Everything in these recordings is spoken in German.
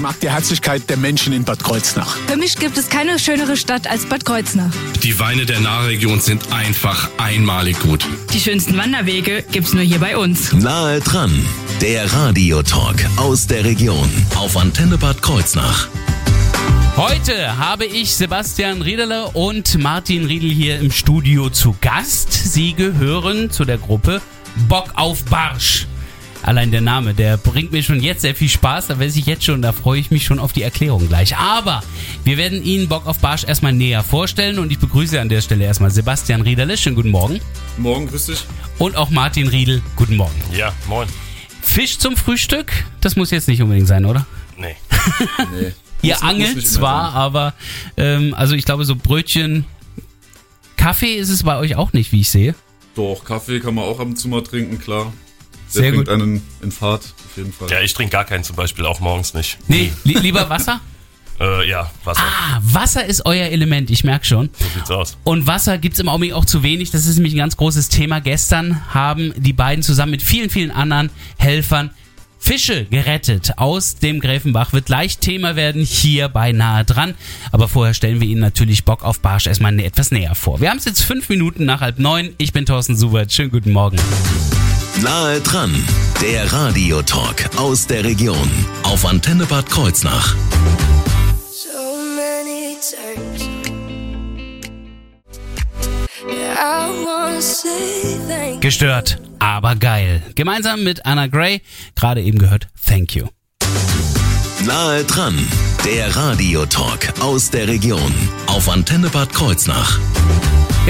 Ich mag die Herzlichkeit der Menschen in Bad Kreuznach. Für mich gibt es keine schönere Stadt als Bad Kreuznach. Die Weine der Nahregion sind einfach einmalig gut. Die schönsten Wanderwege gibt's nur hier bei uns. Nahe dran, der Radiotalk aus der Region auf Antenne Bad Kreuznach. Heute habe ich Sebastian Riedele und Martin Riedel hier im Studio zu Gast. Sie gehören zu der Gruppe Bock auf Barsch. Allein der Name, der bringt mir schon jetzt sehr viel Spaß. Da weiß ich jetzt schon, da freue ich mich schon auf die Erklärung gleich. Aber wir werden Ihnen Bock auf Barsch erstmal näher vorstellen und ich begrüße an der Stelle erstmal Sebastian Riedele. Schönen guten Morgen. Morgen, grüß dich. Und auch Martin Riedel. Guten Morgen. Ja, moin. Fisch zum Frühstück? Das muss jetzt nicht unbedingt sein, oder? Nee. Nee. Ihr Muss- angelt zwar, sein. aber ähm, also ich glaube so Brötchen, Kaffee ist es bei euch auch nicht, wie ich sehe. Doch, Kaffee kann man auch ab und zu mal trinken, klar. Der Sehr bringt gut. einen in Fahrt, auf jeden Fall. Ja, ich trinke gar keinen zum Beispiel, auch morgens nicht. Nee, li lieber Wasser? Äh, ja, Wasser. Ah, Wasser ist euer Element, ich merke schon. So sieht's aus. Und Wasser gibt's im Augenblick auch zu wenig. Das ist nämlich ein ganz großes Thema. Gestern haben die beiden zusammen mit vielen, vielen anderen Helfern Fische gerettet aus dem Gräfenbach. Wird gleich Thema werden hier bei Nahe dran. Aber vorher stellen wir Ihnen natürlich Bock auf Barsch erstmal etwas näher vor. Wir haben es jetzt fünf Minuten nach halb neun. Ich bin Thorsten Subert. Schönen guten Morgen. Nahe dran, der Radiotalk aus der Region auf Antenne Bad Kreuznach. so many times. Yeah, I wanna say thank you. Gestört, aber geil. Gemeinsam mit Anna Gray, gerade eben gehört Thank You. Nahe dran, der Radiotalk aus der Region auf Antenne Bad Kreuznach.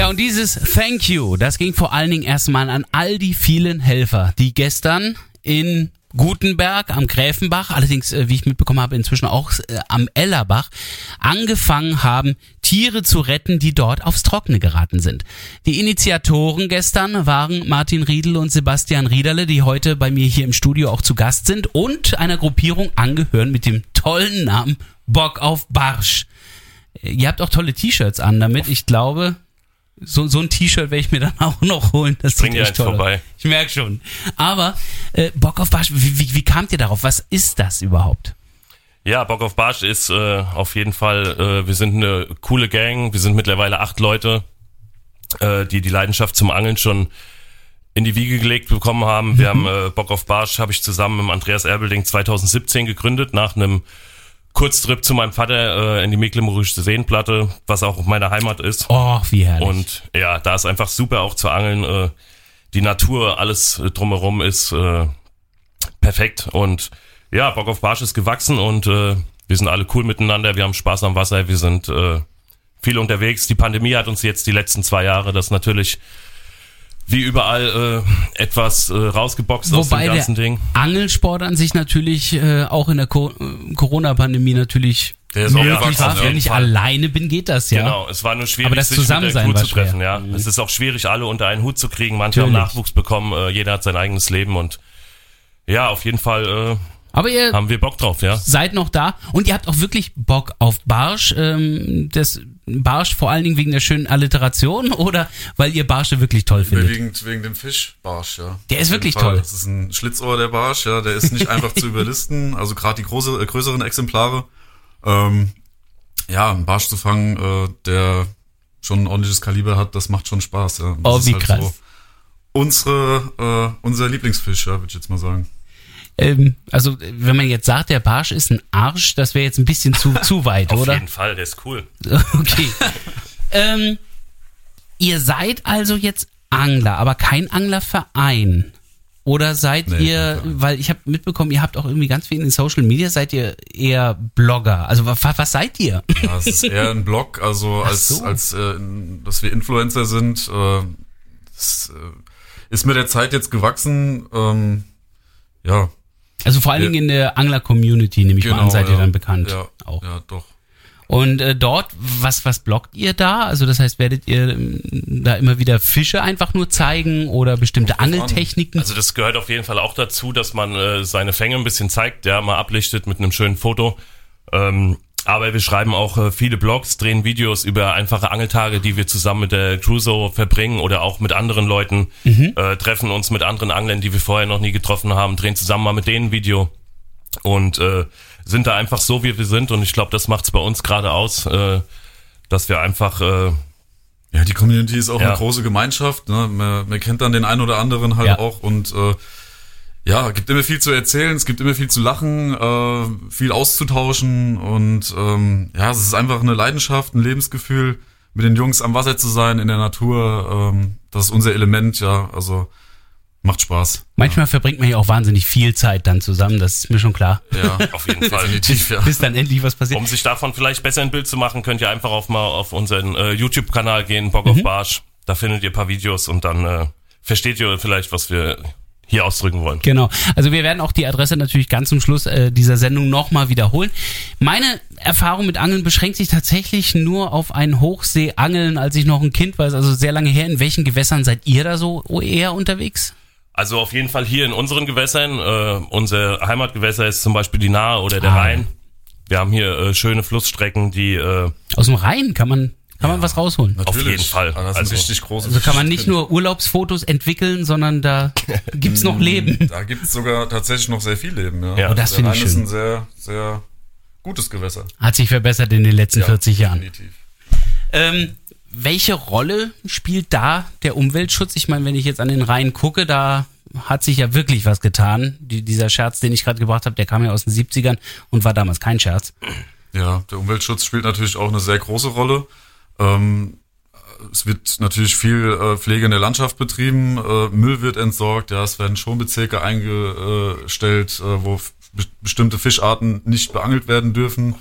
Ja, und dieses Thank You, das ging vor allen Dingen erstmal an all die vielen Helfer, die gestern in Gutenberg am Gräfenbach, allerdings, äh, wie ich mitbekommen habe, inzwischen auch äh, am Ellerbach, angefangen haben, Tiere zu retten, die dort aufs Trockene geraten sind. Die Initiatoren gestern waren Martin Riedel und Sebastian Riederle, die heute bei mir hier im Studio auch zu Gast sind und einer Gruppierung angehören mit dem tollen Namen Bock auf Barsch. Äh, Ihr habt auch tolle T-Shirts an damit. Ich glaube, so, so ein T-Shirt werde ich mir dann auch noch holen. Das Bring sieht dir echt eins toll vorbei. Ich merke schon. Aber äh, Bock auf Barsch, wie, wie, wie kamt ihr darauf? Was ist das überhaupt? Ja, Bock auf Barsch ist äh, auf jeden Fall, äh, wir sind eine coole Gang, wir sind mittlerweile acht Leute, äh, die die Leidenschaft zum Angeln schon in die Wiege gelegt bekommen haben. Wir haben äh, Bock auf Barsch, habe ich zusammen mit Andreas Erbelding 2017 gegründet, nach einem Kurztrip zu meinem Vater äh, in die Mecklenburgische Seenplatte, was auch meine Heimat ist. Oh, wie herrlich. Und ja, da ist einfach super auch zu angeln. Äh, die Natur, alles äh, drumherum ist äh, perfekt. Und ja, Bock auf Barsch ist gewachsen und äh, wir sind alle cool miteinander. Wir haben Spaß am Wasser. Wir sind äh, viel unterwegs. Die Pandemie hat uns jetzt die letzten zwei Jahre das natürlich wie überall äh, etwas äh, rausgeboxt aus Wobei dem ganzen der Ding. Angelsport an sich natürlich äh, auch in der Co Corona-Pandemie natürlich Der ist auch möglich gewachsen, war. Wenn ich alleine bin, geht das ja. Genau, es war nur schwierig, Aber das sich mit der Crew zu treffen. schwer. Ja, es ist auch schwierig, alle unter einen Hut zu kriegen. Manche haben Natürlich. Nachwuchs bekommen, äh, jeder hat sein eigenes Leben und ja, auf jeden Fall Aber äh, ihr haben wir Bock drauf, ja. seid noch da und ihr habt auch wirklich Bock auf Barsch. Ähm, das Barsch vor allen Dingen wegen der schönen Alliteration oder weil ihr Barsche wirklich toll findet? Überwiegend wegen dem Fischbarsch, ja. Der ist wirklich Fall. toll. Das ist ein Schlitzohr, der Barsch, ja. Der ist nicht einfach zu überlisten. Also gerade die große, äh, größeren Exemplare. Ähm, ja, einen Barsch zu fangen, äh, der schon ein ordentliches Kaliber hat, das macht schon Spaß, ja. Das Oh, ist wie halt krass. unsere, äh, unser Lieblingsfisch, ja, würde ich jetzt mal sagen. Ähm, also wenn man jetzt sagt, der Barsch ist ein Arsch, das wäre jetzt ein bisschen zu, zu weit, Auf oder? jeden Fall, der ist cool. Okay. ähm, ihr seid also jetzt Angler, aber kein Anglerverein. Oder seid Nee, ihr, weil ich habe mitbekommen, ihr habt auch irgendwie ganz viel in den Social Media, seid ihr eher Blogger? Also was, was seid ihr? Ja, es ist eher ein Blog, also als, so. als äh, dass wir Influencer sind. Äh, das äh, ist mit der Zeit jetzt gewachsen. Ähm, ja, Also vor allen. Dingen in der Angler-Community, nehme ich mal an, seid ihr dann bekannt. Ja, auch. ja doch. Und äh, dort, was, was bloggt ihr da? Also das heißt, werdet ihr ähm, da immer wieder Fische einfach nur zeigen oder bestimmte. Angeltechniken? Also das gehört auf jeden Fall auch dazu, dass man äh, seine Fänge ein bisschen zeigt, ja, mal ablichtet mit einem schönen Foto. Ähm, aber wir schreiben auch äh, viele Blogs, drehen Videos über einfache Angeltage, die wir zusammen mit der Crew so verbringen oder auch mit anderen Leuten, äh, treffen uns mit anderen Anglern, die wir vorher noch nie getroffen haben, drehen zusammen mal mit denen ein Video. Und äh, sind da einfach so, wie wir sind und ich glaube, das macht's bei uns gerade aus, äh, dass wir einfach äh, Ja, die Community ist auch Ja. eine große Gemeinschaft. Ne? Man, man kennt dann den einen oder anderen halt Ja. auch und äh, ja, gibt immer viel zu erzählen, es gibt immer viel zu lachen, äh, viel auszutauschen und ähm, ja, es ist einfach eine Leidenschaft, ein Lebensgefühl, mit den Jungs am Wasser zu sein, in der Natur. Ähm, das ist unser Element, ja, also macht Spaß. Manchmal verbringt man ja auch wahnsinnig viel Zeit dann zusammen, das ist mir schon klar. Ja, auf jeden Fall. definitiv, ja. Bis dann endlich was passiert. Um sich davon vielleicht besser ein Bild zu machen, könnt ihr einfach auf mal auf unseren äh, YouTube-Kanal gehen, Bock auf Barsch. Da findet ihr ein paar Videos und dann äh, versteht ihr vielleicht, was wir hier ausdrücken wollen. Genau. Also wir werden auch die Adresse natürlich ganz zum Schluss äh, dieser Sendung nochmal wiederholen. Meine Erfahrung mit Angeln beschränkt sich tatsächlich nur auf ein Hochseeangeln, als ich noch ein Kind war, Ist also sehr lange her. In welchen Gewässern seid ihr da so eher unterwegs? Also auf jeden Fall hier in unseren Gewässern. Äh, unser Heimatgewässer ist zum Beispiel die Nahe oder der Ah. Rhein. Wir haben hier äh, schöne Flussstrecken, die äh, Aus dem Rhein kann man, kann man was rausholen. Auf jeden Fall. Das Also- richtig große Also kann man nicht nur Urlaubsfotos entwickeln, sondern da gibt's noch Leben. Da gibt es sogar tatsächlich noch sehr viel Leben, ja. Ja. Oh, das finde ich Rhein ist schön. ein sehr, sehr gutes Gewässer. Hat sich verbessert in den letzten Ja, 40 Jahren. Definitiv. Ähm, welche Rolle spielt da der Umweltschutz? Ich meine, wenn ich jetzt an den Rhein gucke, da hat sich ja wirklich was getan. Die, dieser Scherz, den ich gerade gebracht habe, der kam ja aus den 70ern und war damals kein Scherz. Ja, der Umweltschutz spielt natürlich auch eine sehr große Rolle. Ähm, es wird natürlich viel äh, Pflege in der Landschaft betrieben, äh, Müll wird entsorgt, ja, es werden Schonbezirke eingestellt, äh, wo be bestimmte Fischarten nicht beangelt werden dürfen.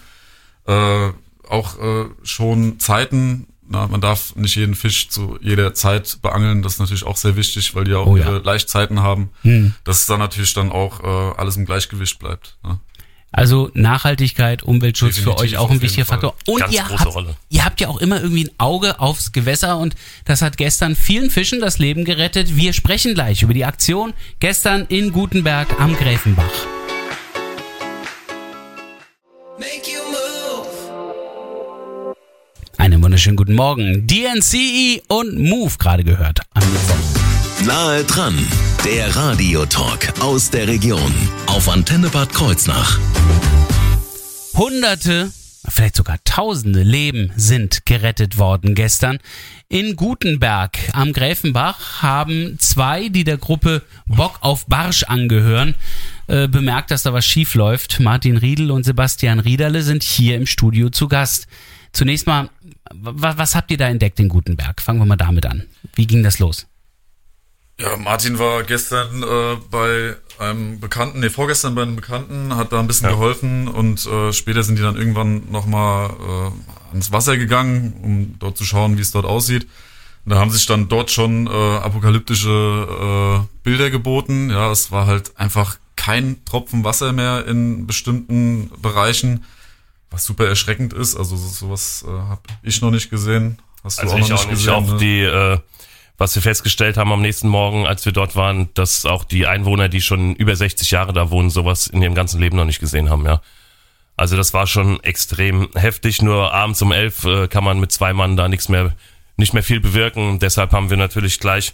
Äh, auch äh, schon Zeiten, na, man darf nicht jeden Fisch zu jeder Zeit beangeln, das ist natürlich auch sehr wichtig, weil die auch Oh ja. ihre Laichzeiten haben, Hm. dass es dann natürlich dann auch äh, alles im Gleichgewicht bleibt. Ne? Also Nachhaltigkeit, Umweltschutz für Definitiv, euch auch ein wichtiger. Faktor. Und Ganz ihr große habt, Rolle. ihr habt ja auch immer irgendwie ein Auge aufs Gewässer und das hat gestern vielen Fischen das Leben gerettet. Wir sprechen gleich über die Aktion gestern in Gutenberg am Gräfenbach. Einen wunderschönen guten Morgen. DNCE und Move gerade gehört am Mittwoch. Nahe dran, der Radiotalk aus der Region auf Antenne Bad Kreuznach. Hunderte, vielleicht sogar Tausende Leben sind gerettet worden gestern. In Gutenberg am Gräfenbach haben zwei, die der Gruppe Bock auf Barsch angehören, äh, bemerkt, dass da was schief läuft. Martin Riedel und Sebastian Riederle sind hier im Studio zu Gast. Zunächst mal, wa- was habt ihr da entdeckt in Gutenberg? Fangen wir mal damit an. Wie ging das los? Ja, Martin war gestern äh, bei einem Bekannten, nee, vorgestern bei einem Bekannten, hat da ein bisschen geholfen und äh, später sind die dann irgendwann nochmal äh, ans Wasser gegangen, um dort zu schauen, wie es dort aussieht. Und da haben sich dann dort schon äh, apokalyptische äh, Bilder geboten. Ja, es war halt einfach kein Tropfen Wasser mehr in bestimmten Bereichen, was super erschreckend ist. Also so- sowas äh, habe ich noch nicht gesehen. Hast du Also auch noch auch nicht nicht. gesehen? Auch ne? die, äh, was wir festgestellt haben am nächsten Morgen, als wir dort waren, dass auch die Einwohner, die schon über 60 Jahre da wohnen, sowas in ihrem ganzen Leben noch nicht gesehen haben, ja. Also das war schon extrem heftig. Nur abends um elf äh, kann man mit zwei Mann da nichts mehr, nicht mehr viel bewirken. Deshalb haben wir natürlich gleich,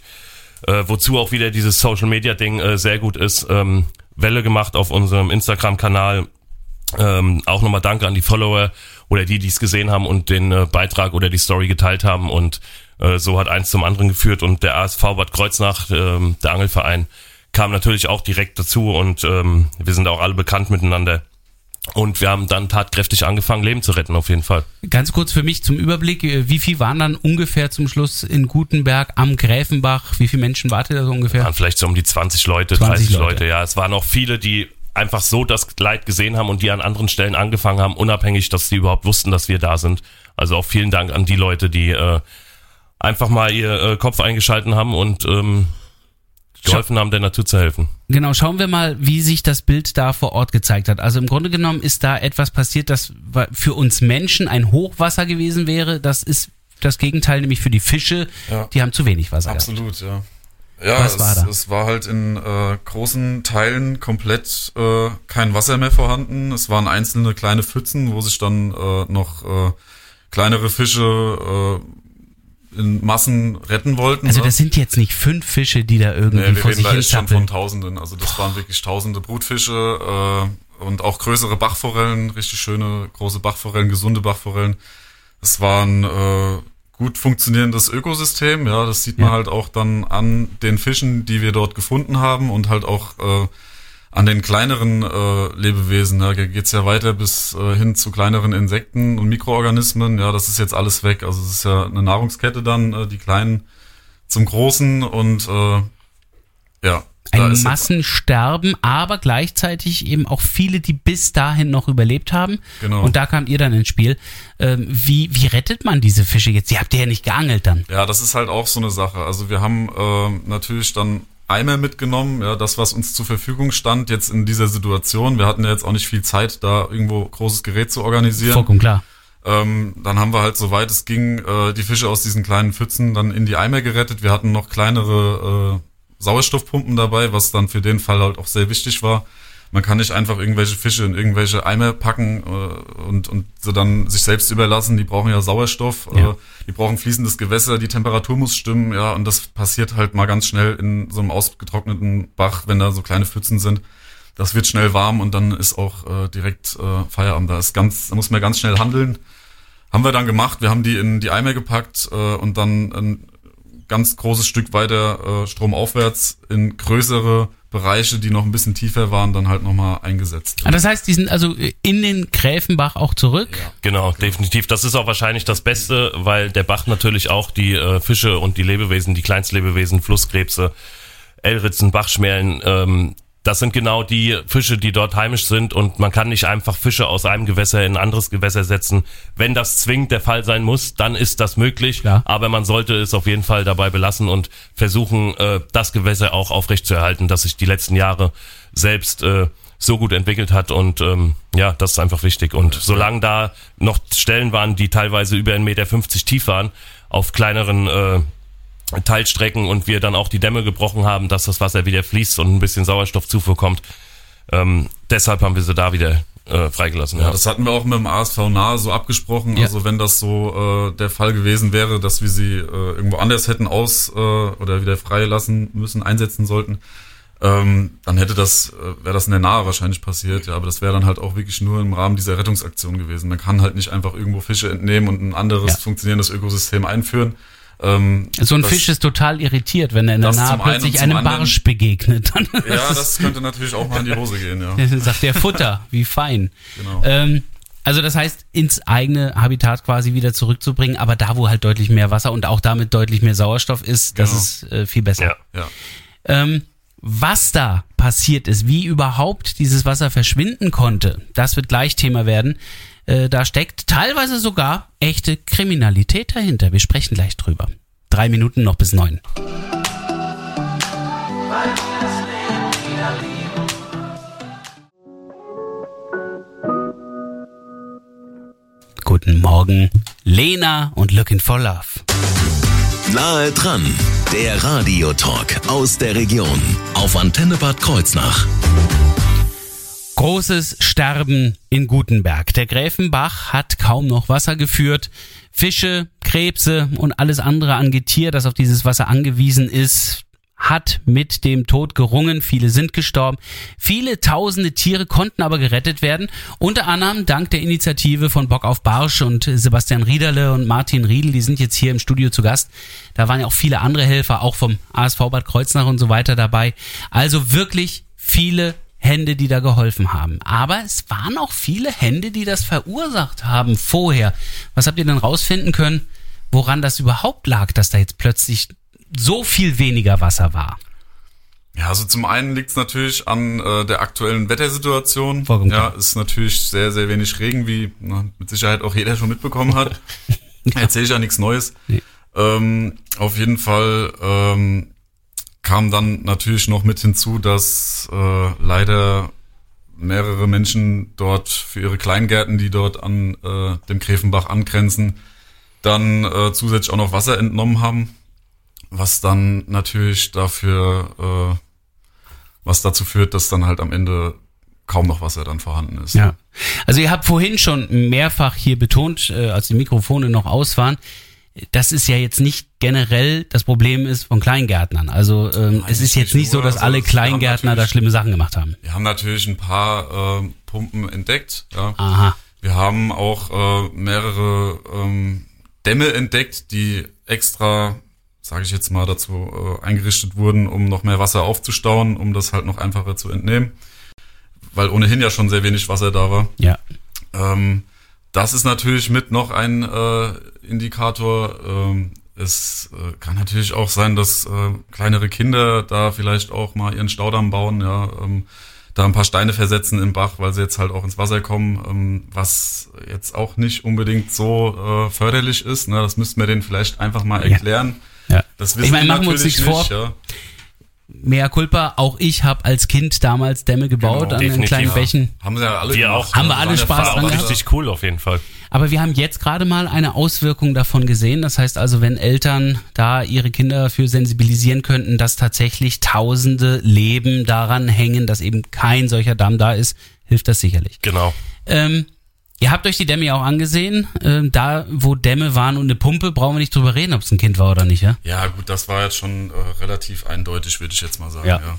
äh, wozu auch wieder dieses Social Media Ding äh, sehr gut ist, ähm, Welle gemacht auf unserem Instagram-Kanal. Ähm, auch nochmal Danke an die Follower oder die, die es gesehen haben und den äh, Beitrag oder die Story geteilt haben. Und so hat eins zum anderen geführt. Und der ASV Bad Kreuznach, ähm, der Angelverein, kam natürlich auch direkt dazu und ähm, wir sind auch alle bekannt miteinander. Und wir haben dann tatkräftig angefangen, Leben zu retten, auf jeden Fall. Ganz kurz für mich zum Überblick, äh, wie viel waren dann ungefähr zum Schluss in Gutenberg am Gräfenbach? Wie viele Menschen wartet da so ungefähr? waren vielleicht so um die 20 Leute, 20 30 Leute. Leute. Ja, es waren auch viele, die einfach so das Leid gesehen haben und die an anderen Stellen angefangen haben, unabhängig, dass sie überhaupt wussten, dass wir da sind. Also auch vielen Dank an die Leute, die äh, einfach mal ihr äh, Kopf eingeschalten haben und ähm, geholfen haben, der Natur zu helfen. Genau, schauen wir mal, wie sich das Bild da vor Ort gezeigt hat. Also im Grunde genommen ist da etwas passiert, das für uns Menschen ein Hochwasser gewesen wäre. Das ist das Gegenteil, nämlich für die Fische. Ja. Die haben zu wenig Wasser gehabt. Absolut, ja. Ja, Was es, war da? es war halt in äh, großen Teilen komplett äh, kein Wasser mehr vorhanden. Es waren einzelne kleine Pfützen, wo sich dann äh, noch äh, kleinere Fische äh, in Massen retten wollten. Also ne? das sind jetzt nicht fünf Fische, die da irgendwie Nee, wir vor reden sich da echt schon von Tausenden. Also das waren wirklich Tausende Brutfische. Äh, und auch größere Bachforellen, richtig schöne große Bachforellen, gesunde Bachforellen. Es war ein äh, gut funktionierendes Ökosystem, ja, das sieht man Ja. halt auch dann an den Fischen, die wir dort gefunden haben und halt auch äh, an den kleineren äh, Lebewesen. Da geht's ja weiter bis äh, hin zu kleineren Insekten und Mikroorganismen. Ja, das ist jetzt alles weg. Also es ist ja eine Nahrungskette dann, äh, die kleinen zum Großen und äh, ja. Ein Massensterben, aber gleichzeitig eben auch viele, die bis dahin noch überlebt haben. Genau. Und da kamt ihr dann ins Spiel. Ähm, wie, wie rettet man diese Fische jetzt? Die habt ihr ja nicht geangelt dann. Ja, das ist halt auch so eine Sache. Also wir haben ähm, natürlich dann Eimer mitgenommen, ja, das, was uns zur Verfügung stand jetzt in dieser Situation. Wir hatten ja jetzt auch nicht viel Zeit, da irgendwo großes Gerät zu organisieren. Vollkommen klar. Ähm, dann haben wir halt, soweit es ging, äh, die Fische aus diesen kleinen Pfützen dann in die Eimer gerettet. Wir hatten noch kleinere äh, Sauerstoffpumpen dabei, was dann für den Fall halt auch sehr wichtig war. Man kann nicht einfach irgendwelche Fische in irgendwelche Eimer packen äh, und, und sie dann sich selbst überlassen. Die brauchen ja Sauerstoff, Ja. Äh, die brauchen fließendes Gewässer, die Temperatur muss stimmen, ja, und das passiert halt mal ganz schnell in so einem ausgetrockneten Bach, wenn da so kleine Pfützen sind. Das wird schnell warm und dann ist auch äh, direkt äh, Feierabend. Da ist ganz, da muss man ganz schnell handeln. Haben wir dann gemacht. Wir haben die in die Eimer gepackt äh, und dann ein ganz großes Stück weiter äh, stromaufwärts in größere Bereiche, die noch ein bisschen tiefer waren, dann halt nochmal eingesetzt. Ah, Das heißt, die sind also in den Gräfenbach auch zurück. Genau, definitiv. Das ist auch wahrscheinlich das Beste, weil der Bach natürlich auch die äh, Fische und die Lebewesen, die Kleinstlebewesen, Flusskrebse, Elritzen, Bachschmerlen, ähm, das sind genau die Fische, die dort heimisch sind und man kann nicht einfach Fische aus einem Gewässer in ein anderes Gewässer setzen. Wenn das zwingend der Fall sein muss, dann ist das möglich, Klar. aber man sollte es auf jeden Fall dabei belassen und versuchen, äh, das Gewässer auch aufrechtzuerhalten, das sich die letzten Jahre selbst äh, so gut entwickelt hat und ähm, ja, das ist einfach wichtig. Und solange da noch Stellen waren, die teilweise über 1,50 Meter tief waren, auf kleineren äh, Teilstrecken und wir dann auch die Dämme gebrochen haben, dass das Wasser wieder fließt und ein bisschen Sauerstoffzufuhr kommt, ähm, deshalb haben wir sie da wieder äh, freigelassen. Ja, das hatten wir auch mit dem ASV nahe so abgesprochen. Ja. Also wenn das so äh, der Fall gewesen wäre, dass wir sie äh, irgendwo anders hätten aus äh, oder wieder freilassen müssen, einsetzen sollten, ähm, dann hätte das, äh, wäre das in der Nahe wahrscheinlich passiert. Ja, aber das wäre dann halt auch wirklich nur im Rahmen dieser Rettungsaktion gewesen. Man kann halt nicht einfach irgendwo Fische entnehmen und ein anderes Ja. funktionierendes Ökosystem einführen. Ähm, So ein das- Fisch ist total irritiert, wenn er in der Nahe plötzlich einem anderen- Barsch begegnet. Dann Ja, das könnte natürlich auch mal in die Hose gehen, ja. Dann sagt der Futter, wie fein. Genau. Ähm, also das heißt, ins eigene Habitat quasi wieder zurückzubringen, aber da, wo halt deutlich mehr Wasser und auch damit deutlich mehr Sauerstoff ist, das Genau. ist äh, viel besser. Ja. Ja. Ähm, was da passiert ist, wie überhaupt dieses Wasser verschwinden konnte, das wird gleich Thema werden. Äh, da steckt teilweise sogar echte Kriminalität dahinter. Wir sprechen gleich drüber. Drei Minuten noch bis neun. Guten Morgen, Lena und Looking for Love. Nahe dran, der Radiotalk aus der Region auf Antenne Bad Kreuznach. Großes Sterben in Gutenberg. Der Gräfenbach hat kaum noch Wasser geführt. Fische, Krebse und alles andere an Getier, das auf dieses Wasser angewiesen ist, hat mit dem Tod gerungen. Viele sind gestorben. Viele tausende Tiere konnten aber gerettet werden. Unter anderem dank der Initiative von Bock auf Barsch und Sebastian Riederle und Martin Riedel. Die sind jetzt hier im Studio zu Gast. Da waren ja auch viele andere Helfer, auch vom ASV Bad Kreuznach und so weiter dabei. Also wirklich viele Hände, die da geholfen haben. Aber es waren auch viele Hände, die das verursacht haben vorher. Was habt ihr denn rausfinden können, woran das überhaupt lag, dass da jetzt plötzlich so viel weniger Wasser war? Ja, also zum einen liegt es natürlich an äh, der aktuellen Wettersituation. Vollkommen ja, ist natürlich sehr, sehr wenig Regen, wie na, mit Sicherheit auch jeder schon mitbekommen hat. Erzähle ich ja nichts Neues. Nee. Ähm, auf jeden Fall ähm, kam dann natürlich noch mit hinzu, dass äh, leider mehrere Menschen dort für ihre Kleingärten, die dort an äh, dem Gräfenbach angrenzen, dann äh, zusätzlich auch noch Wasser entnommen haben, was dann natürlich dafür, äh, was dazu führt, dass dann halt am Ende kaum noch Wasser dann vorhanden ist. Ja. Also ihr habt vorhin schon mehrfach hier betont, äh, als die Mikrofone noch aus waren, das ist ja jetzt nicht generell das Problem ist von Kleingärtnern. Also ähm, es ist jetzt nicht so, dass Also alle Kleingärtner da schlimme Sachen gemacht haben. Wir haben natürlich ein paar äh, Pumpen entdeckt. Ja. Aha. Wir haben auch äh, mehrere ähm, Dämme entdeckt, die extra, sage ich jetzt mal, dazu äh, eingerichtet wurden, um noch mehr Wasser aufzustauen, um das halt noch einfacher zu entnehmen. Weil ohnehin ja schon sehr wenig Wasser da war. Ja. Ähm, das ist natürlich mit noch ein äh, Indikator. Ähm, es äh, kann natürlich auch sein, dass äh, kleinere Kinder da vielleicht auch mal ihren Staudamm bauen, ja, ähm, da ein paar Steine versetzen im Bach, weil sie jetzt halt auch ins Wasser kommen, ähm, was jetzt auch nicht unbedingt so äh, förderlich ist. Ne? Das müssten wir denen vielleicht einfach mal Ja. erklären. Ja. Das Ich wissen meine, die machen wir uns natürlich nichts vor. Ja. Mea culpa, auch ich habe als Kind damals Dämme gebaut Genau, an den kleinen Ja. Bächen. Haben sie ja alle Wir gemacht. auch. Haben wir Das alle Spaß dran gehabt? richtig cool auf jeden Fall. Aber wir haben jetzt gerade mal eine Auswirkung davon gesehen. Das heißt also, wenn Eltern da ihre Kinder dafür sensibilisieren könnten, dass tatsächlich tausende Leben daran hängen, dass eben kein solcher Damm da ist, hilft das sicherlich. Genau. Ähm, ihr habt euch die Dämme ja auch angesehen. Ähm, da, wo Dämme waren und eine Pumpe, brauchen wir nicht drüber reden, ob es ein Kind war oder nicht, ja? Ja, gut, das war jetzt schon äh, relativ eindeutig, würde ich jetzt mal sagen. Ja. Ja.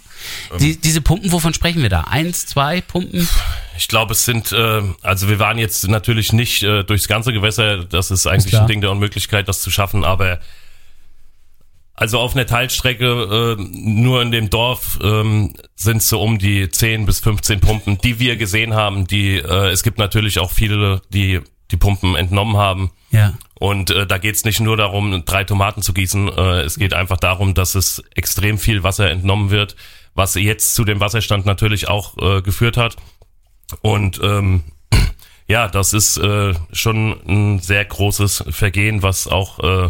Ähm, Die, diese Pumpen, wovon sprechen wir da? Eins, zwei Pumpen? Ich glaube, es sind, äh, also wir waren jetzt natürlich nicht äh, durchs ganze Gewässer, das ist eigentlich klar. ein Ding der Unmöglichkeit, das zu schaffen, aber also auf einer Teilstrecke, äh, nur in dem Dorf, ähm, sind so um die 10 bis 15 Pumpen, die wir gesehen haben. Die, äh, es gibt natürlich auch viele, die die Pumpen entnommen haben. Ja. Und äh, da geht's nicht nur darum, drei Tomaten zu gießen. Äh, es geht einfach darum, dass es extrem viel Wasser entnommen wird, was jetzt zu dem Wasserstand natürlich auch äh, geführt hat. Und ähm, ja, das ist äh, schon ein sehr großes Vergehen, was auch äh,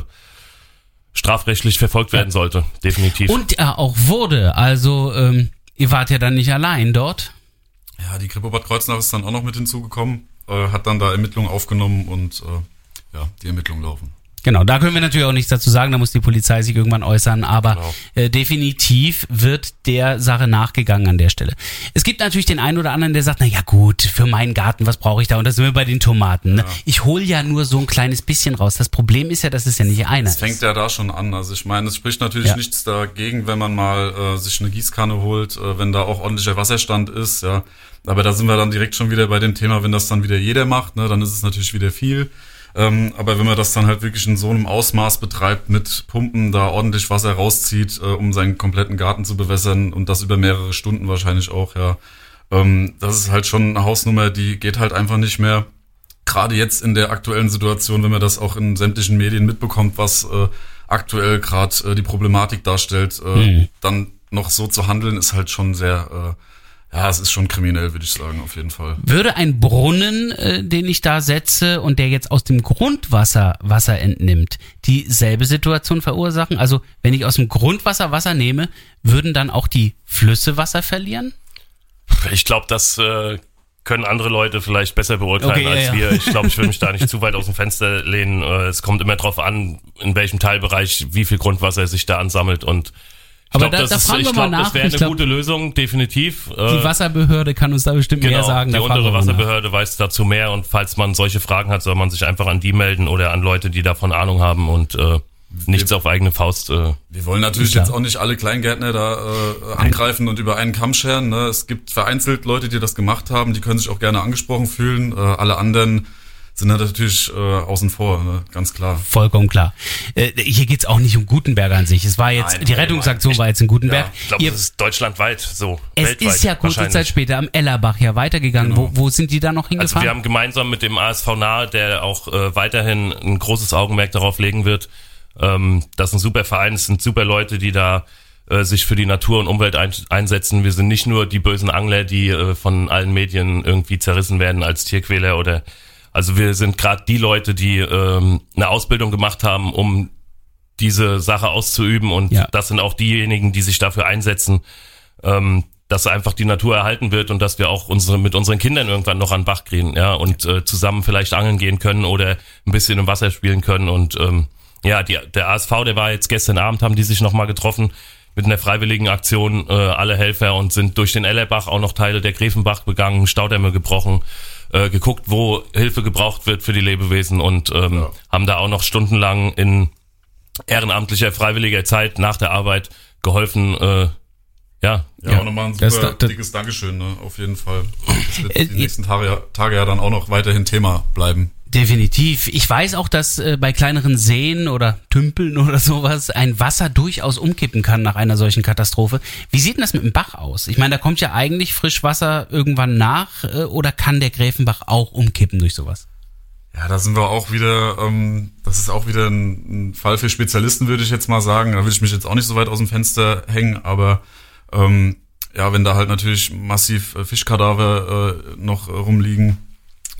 strafrechtlich verfolgt werden sollte, definitiv. Und er auch wurde. Also, ähm, ihr wart ja dann nicht allein dort. Ja, die Kripo Bad Kreuznach ist dann auch noch mit hinzugekommen, äh, hat dann da Ermittlungen aufgenommen und äh, ja, die Ermittlungen laufen. Genau, da können wir natürlich auch nichts dazu sagen, da muss die Polizei sich irgendwann äußern, aber Genau. äh, definitiv wird der Sache nachgegangen an der Stelle. Es gibt natürlich den einen oder anderen, der sagt, na ja gut, für meinen Garten, was brauche ich da? Und da sind wir bei den Tomaten. Ne? Ich hole ja nur so ein kleines bisschen raus. Das Problem ist ja, dass es ja nicht einer Es fängt ist. ja da schon an. Also ich meine, es spricht natürlich Ja. nichts dagegen, wenn man mal äh, sich eine Gießkanne holt, äh, wenn da auch ordentlicher Wasserstand ist, ja. Aber da sind wir dann direkt schon wieder bei dem Thema, wenn das dann wieder jeder macht, ne, dann ist es natürlich wieder viel. Ähm, aber wenn man das dann halt wirklich in so einem Ausmaß betreibt, mit Pumpen da ordentlich Wasser rauszieht, äh, um seinen kompletten Garten zu bewässern und das über mehrere Stunden wahrscheinlich auch, ja, ähm, das ist halt schon eine Hausnummer, die geht halt einfach nicht mehr. Gerade jetzt in der aktuellen Situation, wenn man das auch in sämtlichen Medien mitbekommt, was äh, aktuell gerade äh, die Problematik darstellt, äh, dann noch so zu handeln, ist halt schon sehr, äh, ja, es ist schon kriminell, würde ich sagen, auf jeden Fall. Würde ein Brunnen, äh, den ich da setze und der jetzt aus dem Grundwasser Wasser entnimmt, dieselbe Situation verursachen? Also wenn ich aus dem Grundwasser Wasser nehme, würden dann auch die Flüsse Wasser verlieren? Ich glaube, das äh, können andere Leute vielleicht besser beurteilen Okay, als ja. wir. Ich glaube, ich will mich da nicht zu weit aus dem Fenster lehnen. Äh, es kommt immer drauf an, in welchem Teilbereich wie viel Grundwasser sich da ansammelt und Aber glaube, da- das, da ist- fragen ich wir mal glaub, nach. das wäre eine glaub- gute Lösung, definitiv. Die Äh, Wasserbehörde kann uns da bestimmt mehr Genau, sagen. die untere wir. Wasserbehörde weiß dazu mehr und falls man solche Fragen hat, soll man sich einfach an die melden oder an Leute, die davon Ahnung haben und äh, nichts auf eigene Faust. Äh, Wir wollen natürlich jetzt auch nicht alle Kleingärtner da äh, angreifen und über einen Kamm scheren. Ne? Es gibt vereinzelt Leute, die das gemacht haben, die können sich auch gerne angesprochen fühlen. Äh, alle anderen sind natürlich äh, außen vor, ne? ganz klar. Vollkommen klar. Äh, hier geht's auch nicht um Gutenberg an sich. Es war jetzt, Nein, die Rettungsaktion nein. war jetzt in Gutenberg. ich glaube, das ist deutschlandweit so. es ist ja kurze. Zeit später am Ellerbach ja weitergegangen. Genau. Wo, wo sind die da noch Also hingefahren? wir haben gemeinsam mit dem ASV Nahe, der auch äh, weiterhin ein großes Augenmerk darauf legen wird. Ähm, das ist ein super Verein, es sind super Leute, die da äh, sich für die Natur und Umwelt ein, einsetzen. Wir sind nicht nur die bösen Angler, die äh, von allen Medien irgendwie zerrissen werden als Tierquäler oder also wir sind gerade die Leute, die ähm, eine Ausbildung gemacht haben, um diese Sache auszuüben und Ja. das sind auch diejenigen, die sich dafür einsetzen, ähm, dass einfach die Natur erhalten wird und dass wir auch unsere mit unseren Kindern irgendwann noch an Bach kriegen, ja, und äh, zusammen vielleicht angeln gehen können oder ein bisschen im Wasser spielen können und ähm, ja, die, der ASV, der war jetzt gestern Abend, haben die sich nochmal getroffen mit einer freiwilligen Aktion, äh, alle Helfer und sind durch den Ellerbach auch noch Teile der Gräfenbach begangen, Staudämme gebrochen. Äh, geguckt, wo Hilfe gebraucht wird für die Lebewesen und ähm, haben da auch noch stundenlang in ehrenamtlicher, freiwilliger Zeit nach der Arbeit geholfen, äh, ja, Ja, auch nochmal ein super Das- das- dickes Dankeschön, ne? auf jeden Fall. Das wird Äh, die nächsten Tage, ja- Tage ja dann auch noch weiterhin Thema bleiben. Definitiv. Ich weiß auch, dass äh, bei kleineren Seen oder Tümpeln oder sowas ein Wasser durchaus umkippen kann nach einer solchen Katastrophe. Wie sieht denn das mit dem Bach aus? Ich meine, da kommt ja eigentlich Frischwasser irgendwann nach äh, oder kann der Gräfenbach auch umkippen durch sowas? Ja, da sind wir auch wieder, ähm, das ist auch wieder ein, ein Fall für Spezialisten, würde ich jetzt mal sagen. Da will ich mich jetzt auch nicht so weit aus dem Fenster hängen, aber ähm, ja, wenn da halt natürlich massiv äh, Fischkadaver äh, noch äh, rumliegen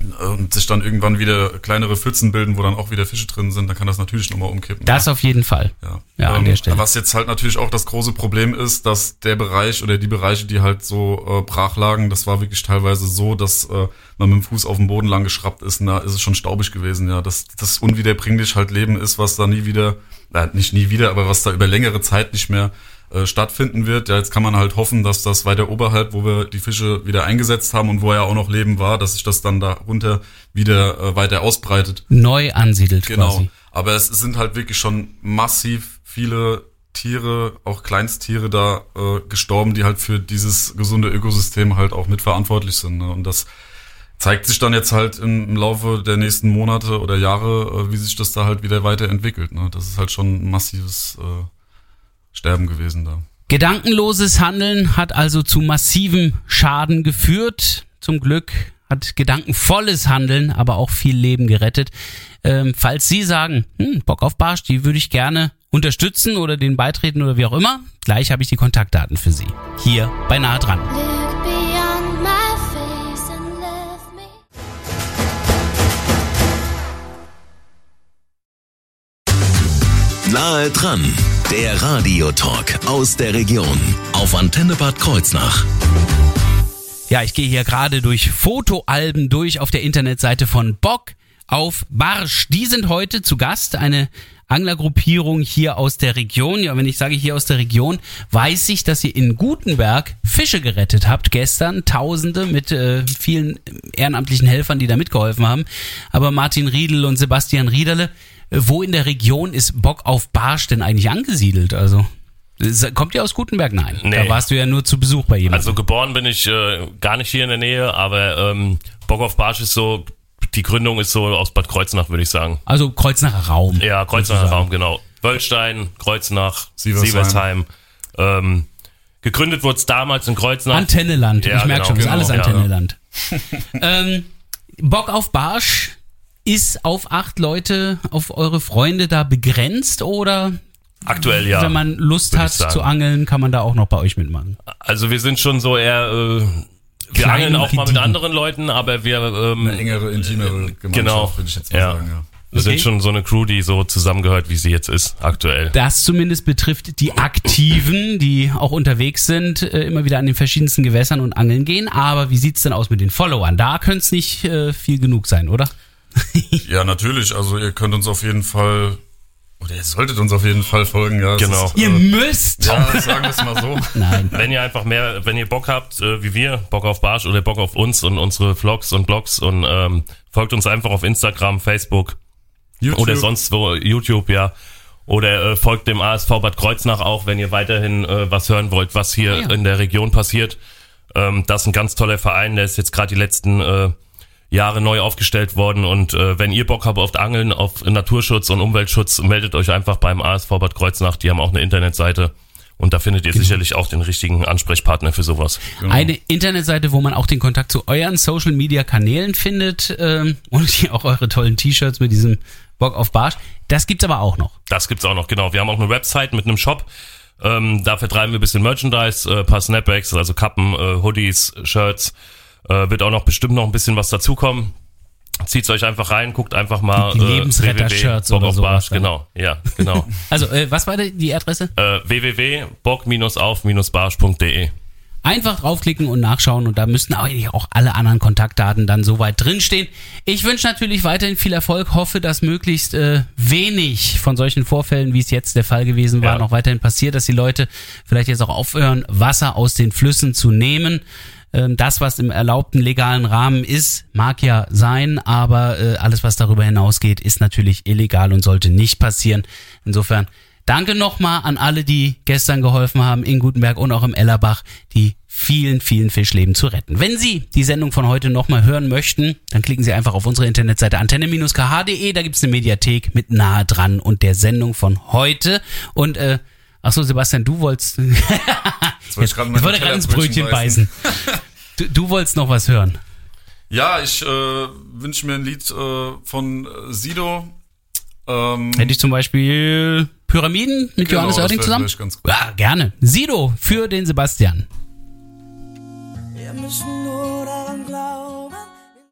und sich dann irgendwann wieder kleinere Pfützen bilden, wo dann auch wieder Fische drin sind, dann kann das natürlich nochmal umkippen. Das auf jeden Fall. Ja, Ja, an ähm, der Stelle. Was jetzt halt natürlich auch das große Problem ist, dass der Bereich oder die Bereiche, die halt so äh, brach lagen, das war wirklich teilweise so, dass äh, man mit dem Fuß auf dem Boden lang geschraubt ist und da ist es schon staubig gewesen, ja. Dass das unwiederbringlich halt Leben ist, was da nie wieder, äh, nicht nie wieder, aber was da über längere Zeit nicht mehr äh, stattfinden wird. Ja, jetzt kann man halt hoffen, dass das weiter oberhalb, wo wir die Fische wieder eingesetzt haben und wo ja auch noch Leben war, dass sich das dann darunter wieder äh, weiter ausbreitet. Neu ansiedelt Genau. quasi. Aber es sind halt wirklich schon massiv viele Tiere, auch Kleinsttiere da äh, gestorben, die halt für dieses gesunde Ökosystem halt auch mitverantwortlich sind. Ne? Und das zeigt sich dann jetzt halt im, im Laufe der nächsten Monate oder Jahre, äh, wie sich das da halt wieder weiterentwickelt. Ne? Das ist halt schon ein massives äh, Sterben gewesen da. Gedankenloses Handeln hat also zu massivem Schaden geführt. Zum Glück hat gedankenvolles Handeln aber auch viel Leben gerettet. Ähm, falls Sie sagen, hm, Bock auf Barsch, die würde ich gerne unterstützen oder den beitreten oder wie auch immer, gleich habe ich die Kontaktdaten für Sie. Hier bei Nahe dran. Nahe dran, der Radiotalk aus der Region auf Antenne Bad Kreuznach. Ja, ich gehe hier gerade durch Fotoalben durch auf der Internetseite von Bock auf Barsch. Die sind heute zu Gast, eine Anglergruppierung hier aus der Region. Ja, wenn ich sage hier aus der Region, weiß ich, dass ihr in Gutenberg Fische gerettet habt gestern. Tausende mit äh, vielen ehrenamtlichen Helfern, die da mitgeholfen haben. Aber Martin Riedel und Sebastian Riederle, wo in der Region ist Bock auf Barsch denn eigentlich angesiedelt? Also kommt ihr aus Gutenberg? Nein. Nee. Da warst du ja nur zu Besuch bei jemandem. Also geboren bin ich äh, gar nicht hier in der Nähe, aber ähm, Bock auf Barsch ist so, die Gründung ist so aus Bad Kreuznach, würde ich sagen. Also Kreuznacher Raum. Ja, Kreuznacher sozusagen. Raum, genau. Wöllstein, Kreuznach, Sieversheim. Sieversheim. Ähm, gegründet wurde es damals in Kreuznach. Antenneland. Ja, ich merke genau, schon, das ist alles genau, ja. Antenneland. ähm, Bock auf Barsch ist auf acht Leute, auf eure Freunde da begrenzt oder Aktuell ja. wenn man Lust hat zu angeln, kann man da auch noch bei euch mitmachen? Also wir sind schon so eher, äh, wir Klein angeln auch mal mit anderen Leuten, aber wir, ähm, Eine engere, intimere Gemeinschaft, genau, würde ich jetzt mal ja. sagen. Ja. wir Okay. sind schon so eine Crew, die so zusammengehört, wie sie jetzt ist, aktuell. Das zumindest betrifft die Aktiven, die auch unterwegs sind, äh, immer wieder an den verschiedensten Gewässern und angeln gehen. Aber wie sieht's denn aus mit den Followern? Da könnte es nicht äh, viel genug sein, oder? ja, natürlich. Also ihr könnt uns auf jeden Fall, oder ihr solltet uns auf jeden Fall folgen. Ja, Genau. Ist, Ihr äh, müsst! ja, sagen wir es mal so. Nein. Wenn ihr einfach mehr, wenn ihr Bock habt, äh, wie wir, Bock auf Barsch oder Bock auf uns und unsere Vlogs und Blogs und ähm, folgt uns einfach auf Instagram, Facebook YouTube. oder sonst wo, YouTube, ja. Oder äh, folgt dem ASV Bad Kreuznach auch, wenn ihr weiterhin äh, was hören wollt, was hier Ah, ja. in der Region passiert. Ähm, das ist ein ganz toller Verein, der ist jetzt gerade die letzten äh, Jahre neu aufgestellt worden. Und äh, wenn ihr Bock habt auf Angeln, auf Naturschutz und Umweltschutz, meldet euch einfach beim ASV Bad Kreuznach. Die haben auch eine Internetseite. Und da findet ihr Genau. sicherlich auch den richtigen Ansprechpartner für sowas. Eine Internetseite, wo man auch den Kontakt zu euren Social Media Kanälen findet ähm, und hier auch eure tollen T-Shirts mit diesem Bock auf Barsch. Das gibt's aber auch noch. Das gibt's auch noch, genau. Wir haben auch eine Website mit einem Shop. Ähm, da vertreiben wir ein bisschen Merchandise, äh, paar Snapbacks, also Kappen, äh, Hoodies, Shirts. Äh, wird auch noch bestimmt noch ein bisschen was dazukommen. Zieht's euch einfach rein, guckt einfach mal. Die Lebensretter-Shirts Bock oder sowas genau. Ja, genau. Also, äh, was war die- die Adresse? äh, www.bock-auf-barsch.de Einfach draufklicken und nachschauen und da müssten eigentlich auch alle anderen Kontaktdaten dann soweit drinstehen. Ich wünsche natürlich weiterhin viel Erfolg, hoffe, dass möglichst äh, wenig von solchen Vorfällen, wie es jetzt der Fall gewesen war, Ja. noch weiterhin passiert, dass die Leute vielleicht jetzt auch aufhören, Wasser aus den Flüssen zu nehmen. Ähm, das, was im erlaubten legalen Rahmen ist, mag ja sein, aber äh, alles, was darüber hinausgeht, ist natürlich illegal und sollte nicht passieren. Insofern danke nochmal an alle, die gestern geholfen haben in Gutenberg und auch im Ellerbach, die vielen, vielen Fischleben zu retten. Wenn Sie die Sendung von heute nochmal hören möchten, dann klicken Sie einfach auf unsere Internetseite antenne-kh.de, da gibt's eine Mediathek mit nahe dran und der Sendung von heute. Und äh, ach so, Sebastian, du wolltest Jetzt wollte ich gerade ich wollte gerade ins Brötchen beißen. Du, du wolltest noch was hören. Ja, ich äh, wünsche mir ein Lied äh, von äh, Sido. Ähm, Hätte ich zum Beispiel Pyramiden mit Genau, Johannes Oerding zusammen? vielleicht ganz gut. Ja, gerne. Sido für den Sebastian. Wir müssen nur